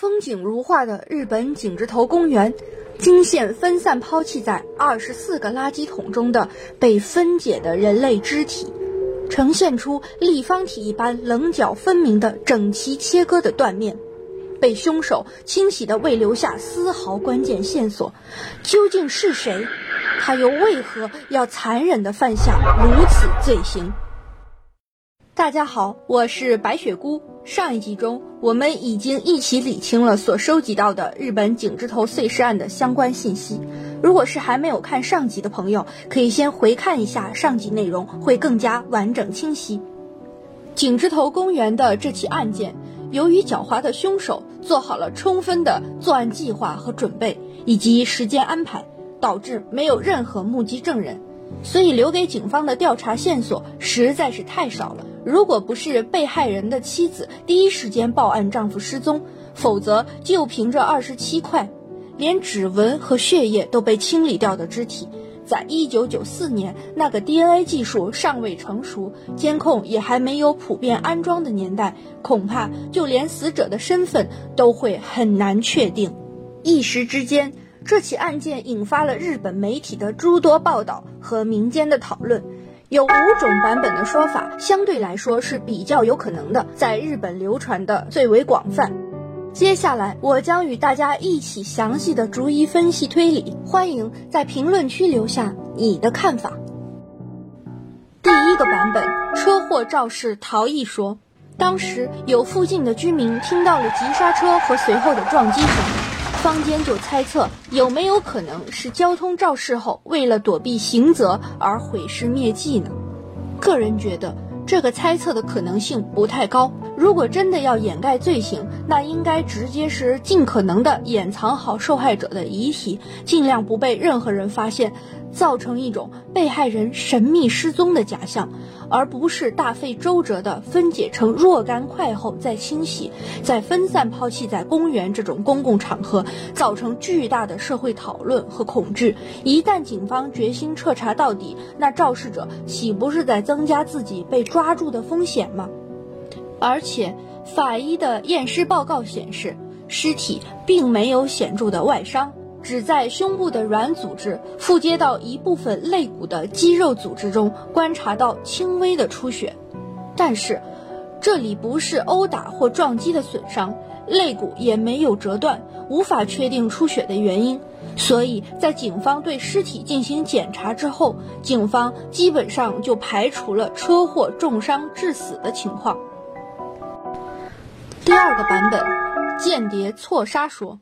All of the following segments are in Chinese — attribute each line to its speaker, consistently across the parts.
Speaker 1: 风景如画的日本景之头公园，惊现分散抛弃在二十四个垃圾桶中的被分解的人类肢体，呈现出立方体一般棱角分明的整齐切割的断面，被凶手清洗的未留下丝毫关键线索。究竟是谁？他又为何要残忍地犯下如此罪行？大家好，我是白雪姑。上一集中，我们已经一起理清了所收集到的日本井之头碎尸案的相关信息。如果是还没有看上集的朋友，可以先回看一下上集内容，会更加完整清晰。井之头公园的这起案件，由于狡猾的凶手做好了充分的作案计划和准备，以及时间安排，导致没有任何目击证人。所以留给警方的调查线索实在是太少了。如果不是被害人的妻子第一时间报案丈夫失踪，否则就凭这二十七块，连指纹和血液都被清理掉的肢体，在一九九四年那个 DNA 技术尚未成熟、监控也还没有普遍安装的年代，恐怕就连死者的身份都会很难确定。一时之间。这起案件引发了日本媒体的诸多报道和民间的讨论，有五种版本的说法，相对来说是比较有可能的，在日本流传的最为广泛。接下来，我将与大家一起详细的逐一分析推理，欢迎在评论区留下你的看法。第一个版本，车祸肇事逃逸说，当时有附近的居民听到了急刹车和随后的撞击声。坊间就猜测有没有可能是交通肇事后为了躲避刑责而毁尸灭迹呢？个人觉得这个猜测的可能性不太高。如果真的要掩盖罪行，那应该直接是尽可能的掩藏好受害者的遗体，尽量不被任何人发现。造成一种被害人神秘失踪的假象，而不是大费周折的分解成若干块后再清洗、再分散抛弃在公园这种公共场合，造成巨大的社会讨论和恐惧。一旦警方决心彻查到底，那肇事者岂不是在增加自己被抓住的风险吗？而且，法医的验尸报告显示，尸体并没有显著的外伤。只在胸部的软组织附接到一部分肋骨的肌肉组织中观察到轻微的出血，但是这里不是殴打或撞击的损伤，肋骨也没有折断，无法确定出血的原因。所以在警方对尸体进行检查之后，警方基本上就排除了车祸重伤致死的情况。第二个版本，间谍错杀说。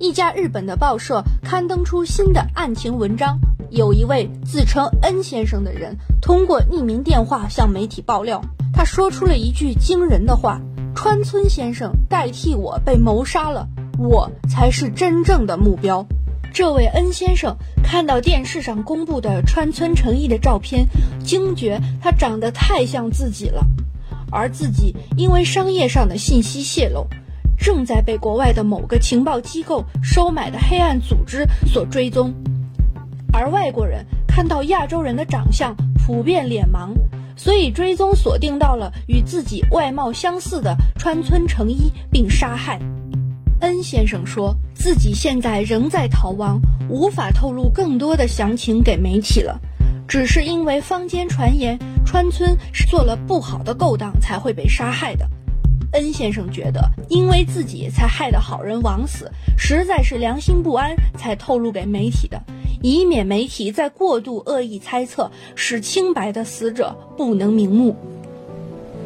Speaker 1: 一家日本的报社刊登出新的案情文章，有一位自称恩先生的人通过匿名电话向媒体爆料，他说出了一句惊人的话：“川村先生代替我被谋杀了，我才是真正的目标。”这位恩先生看到电视上公布的川村诚一的照片，惊觉他长得太像自己了，而自己因为商业上的信息泄露。正在被国外的某个情报机构收买的黑暗组织所追踪，而外国人看到亚洲人的长相普遍脸盲，所以追踪锁定到了与自己外貌相似的川村诚一，并杀害。恩先生说自己现在仍在逃亡，无法透露更多的详情给媒体了，只是因为坊间传言川村是做了不好的勾当才会被杀害的。恩先生觉得，因为自己才害得好人枉死，实在是良心不安，才透露给媒体的，以免媒体在过度恶意猜测，使清白的死者不能瞑目。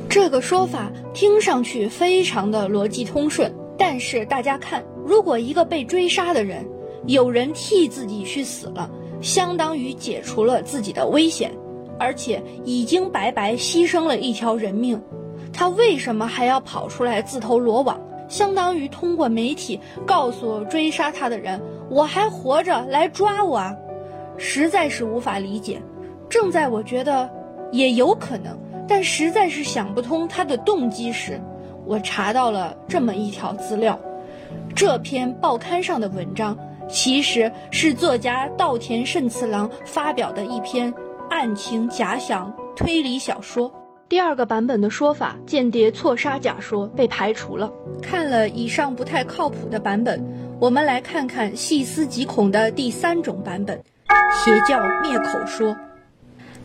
Speaker 1: 这个说法听上去非常的逻辑通顺，但是大家看，如果一个被追杀的人，有人替自己去死了，相当于解除了自己的危险，而且已经白白牺牲了一条人命。他为什么还要跑出来自投罗网？相当于通过媒体告诉追杀他的人，我还活着，来抓我啊！实在是无法理解。正在我觉得也有可能，但实在是想不通他的动机时，我查到了这么一条资料。这篇报刊上的文章其实是作家稻田慎次郎发表的一篇案情假想推理小说。第二个版本的说法“间谍错杀”假说被排除了。看了以上不太靠谱的版本，我们来看看细思极恐的第三种版本——邪教灭口说。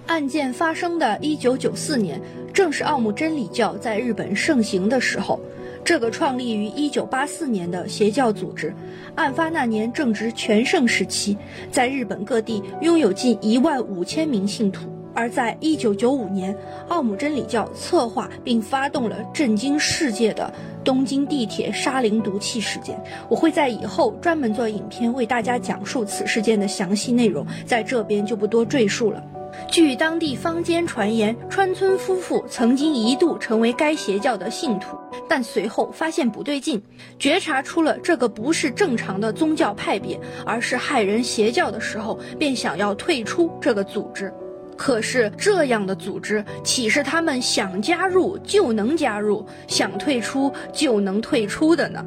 Speaker 1: 案件发生的一九九四年，正是奥姆真理教在日本盛行的时候。这个创立于一九八四年的邪教组织，案发那年正值全盛时期，在日本各地拥有近一万五千名信徒。而在一九九五年，奥姆真理教策划并发动了震惊世界的东京地铁沙林毒气事件。我会在以后专门做影片为大家讲述此事件的详细内容，在这边就不多赘述了。据当地坊间传言，川村夫妇曾经一度成为该邪教的信徒，但随后发现不对劲，觉察出了这个不是正常的宗教派别，而是害人邪教的时候，便想要退出这个组织。可是这样的组织岂是他们想加入就能加入，想退出就能退出的呢？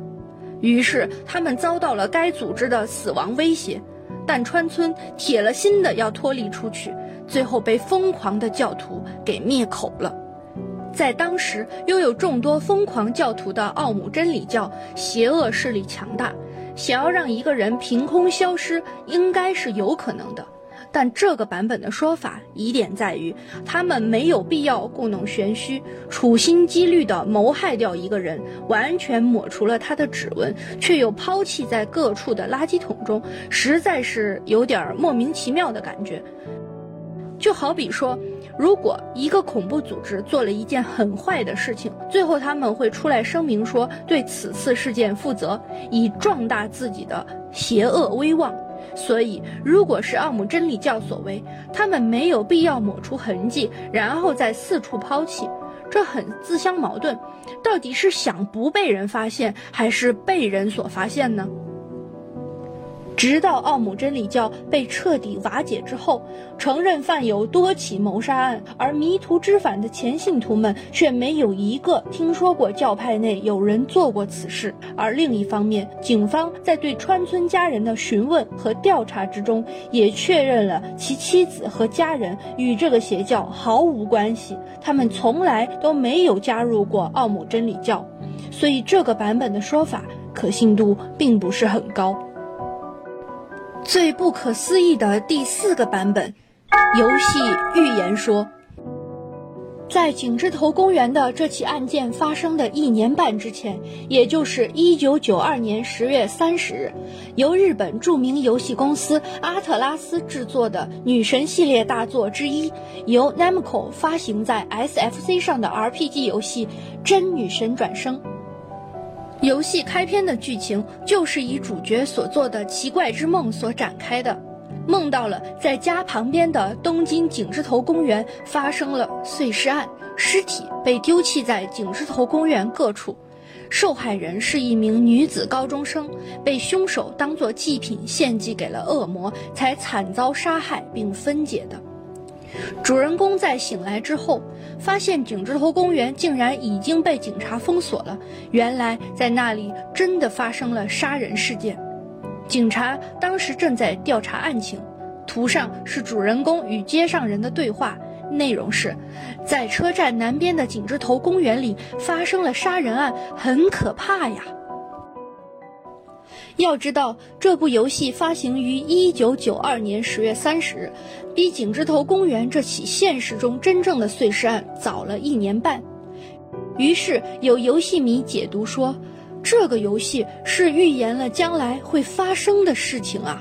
Speaker 1: 于是他们遭到了该组织的死亡威胁，但川村铁了心的要脱离出去。最后被疯狂的教徒给灭口了。在当时，拥有众多疯狂教徒的奥姆真理教邪恶势力强大，想要让一个人凭空消失，应该是有可能的。但这个版本的说法疑点在于，他们没有必要故弄玄虚，处心积虑地谋害掉一个人，完全抹除了他的指纹，却又抛弃在各处的垃圾桶中，实在是有点莫名其妙的感觉。就好比说，如果一个恐怖组织做了一件很坏的事情，最后他们会出来声明说对此次事件负责，以壮大自己的邪恶威望。所以，如果是奥姆真理教所为，他们没有必要抹除痕迹，然后再四处抛弃，这很自相矛盾。到底是想不被人发现，还是被人所发现呢？直到奥姆真理教被彻底瓦解之后，承认犯有多起谋杀案，而迷途知返的前信徒们却没有一个听说过教派内有人做过此事。而另一方面，警方在对川村家人的询问和调查之中，也确认了其妻子和家人与这个邪教毫无关系，他们从来都没有加入过奥姆真理教，所以这个版本的说法可信度并不是很高。最不可思议的第四个版本，游戏预言说，在景之头公园的这起案件发生的一年半之前，也就是一九九二年十月三十日，由日本著名游戏公司阿特拉斯制作的女神系列大作之一，由 Namco 发行在 SFC 上的 RPG 游戏《真女神转生》。游戏开篇的剧情就是以主角所做的奇怪之梦所展开的，梦到了在家旁边的东京景之头公园发生了碎尸案，尸体被丢弃在景之头公园各处，受害人是一名女子高中生，被凶手当作祭品献祭给了恶魔，才惨遭杀害并分解的。主人公在醒来之后，发现景之头公园竟然已经被警察封锁了。原来在那里真的发生了杀人事件，警察当时正在调查案情。图上是主人公与街上人的对话，内容是：在车站南边的景之头公园里发生了杀人案，很可怕呀。要知道，这部游戏发行于一九九二年十月三十日，比景之头公园这起现实中真正的碎尸案早了一年半。于是有游戏迷解读说，这个游戏是预言了将来会发生的事情啊！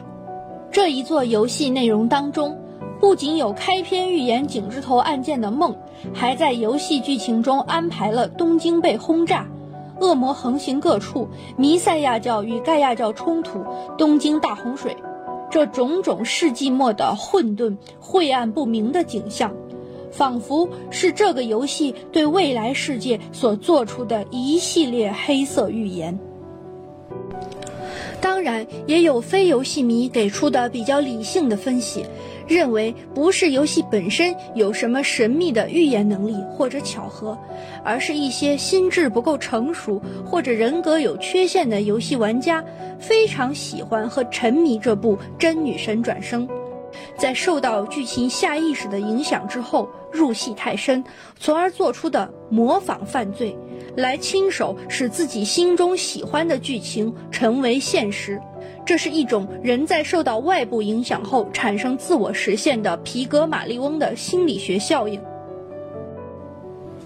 Speaker 1: 这一座游戏内容当中，不仅有开篇预言景之头案件的梦，还在游戏剧情中安排了东京被轰炸。恶魔横行各处，弥赛亚教与盖亚教冲突，东京大洪水，这种种世纪末的混沌、晦暗不明的景象，仿佛是这个游戏对未来世界所做出的一系列黑色预言。当然，也有非游戏迷给出的比较理性的分析。认为不是游戏本身有什么神秘的预言能力或者巧合，而是一些心智不够成熟或者人格有缺陷的游戏玩家非常喜欢和沉迷这部《真女神转生》，在受到剧情下意识的影响之后入戏太深，从而做出的模仿犯罪，来亲手使自己心中喜欢的剧情成为现实。这是一种人在受到外部影响后产生自我实现的皮格马利翁的心理学效应。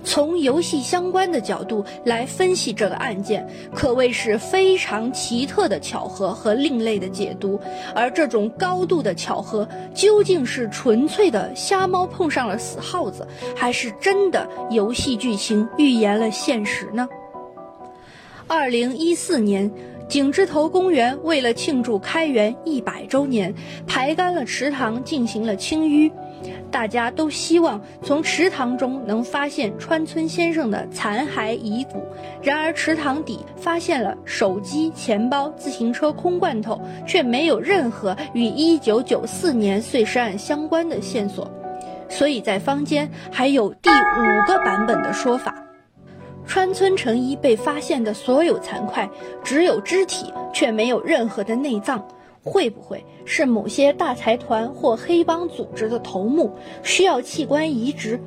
Speaker 1: 从游戏相关的角度来分析这个案件，可谓是非常奇特的巧合和另类的解读。而这种高度的巧合，究竟是纯粹的瞎猫碰上了死耗子，还是真的游戏剧情预言了现实呢？二零一四年。景之头公园为了庆祝开园一百周年，排干了池塘，进行了清淤。大家都希望从池塘中能发现川村先生的残骸遗骨。然而，池塘底发现了手机、钱包、自行车空罐头，却没有任何与1994年碎尸案相关的线索。所以在坊间还有第五个版本的说法。川村成一被发现的所有残块只有肢体，却没有任何的内脏，会不会是某些大财团或黑帮组织的头目需要器官移植？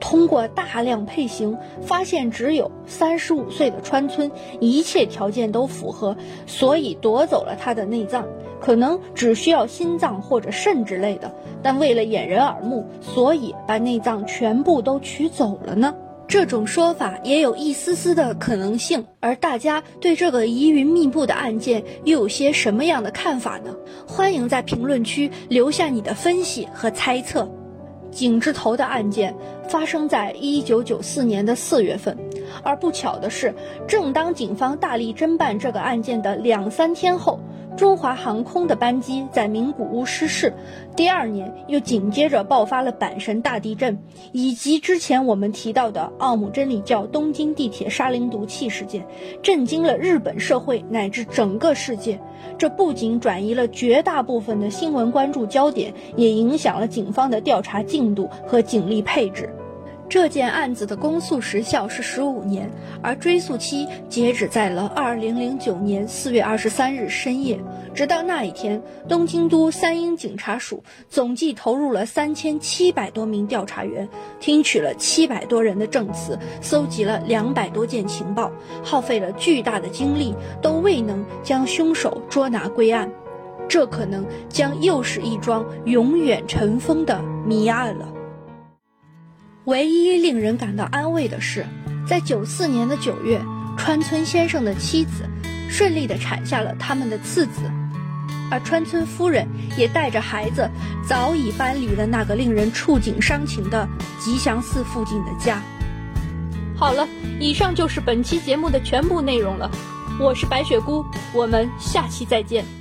Speaker 1: 通过大量配型，发现只有三十五岁的川村，一切条件都符合，所以夺走了他的内脏，可能只需要心脏或者肾之类的，但为了掩人耳目，所以把内脏全部都取走了呢？这种说法也有一丝丝的可能性，而大家对这个疑云密布的案件又有些什么样的看法呢？欢迎在评论区留下你的分析和猜测。井之头的案件发生在一九九四年的四月份，而不巧的是，正当警方大力侦办这个案件的两三天后。中华航空的班机在名古屋失事，第二年又紧接着爆发了阪神大地震，以及之前我们提到的奥姆真理教东京地铁沙林毒气事件，震惊了日本社会乃至整个世界。这不仅转移了绝大部分的新闻关注焦点，也影响了警方的调查进度和警力配置。这件案子的公诉时效是十五年，而追诉期截止在了二零零九年四月二十三日深夜。直到那一天，东京都三鹰警察署总计投入了三千七百多名调查员，听取了七百多人的证词，搜集了两百多件情报，耗费了巨大的精力，都未能将凶手捉拿归案。这可能将又是一桩永远尘封的谜案了。唯一令人感到安慰的是，在九四年的九月，川村先生的妻子顺利地产下了他们的次子，而川村夫人也带着孩子早已搬离了那个令人触景伤情的吉祥寺附近的家。好了，以上就是本期节目的全部内容了。我是白雪姑，我们下期再见。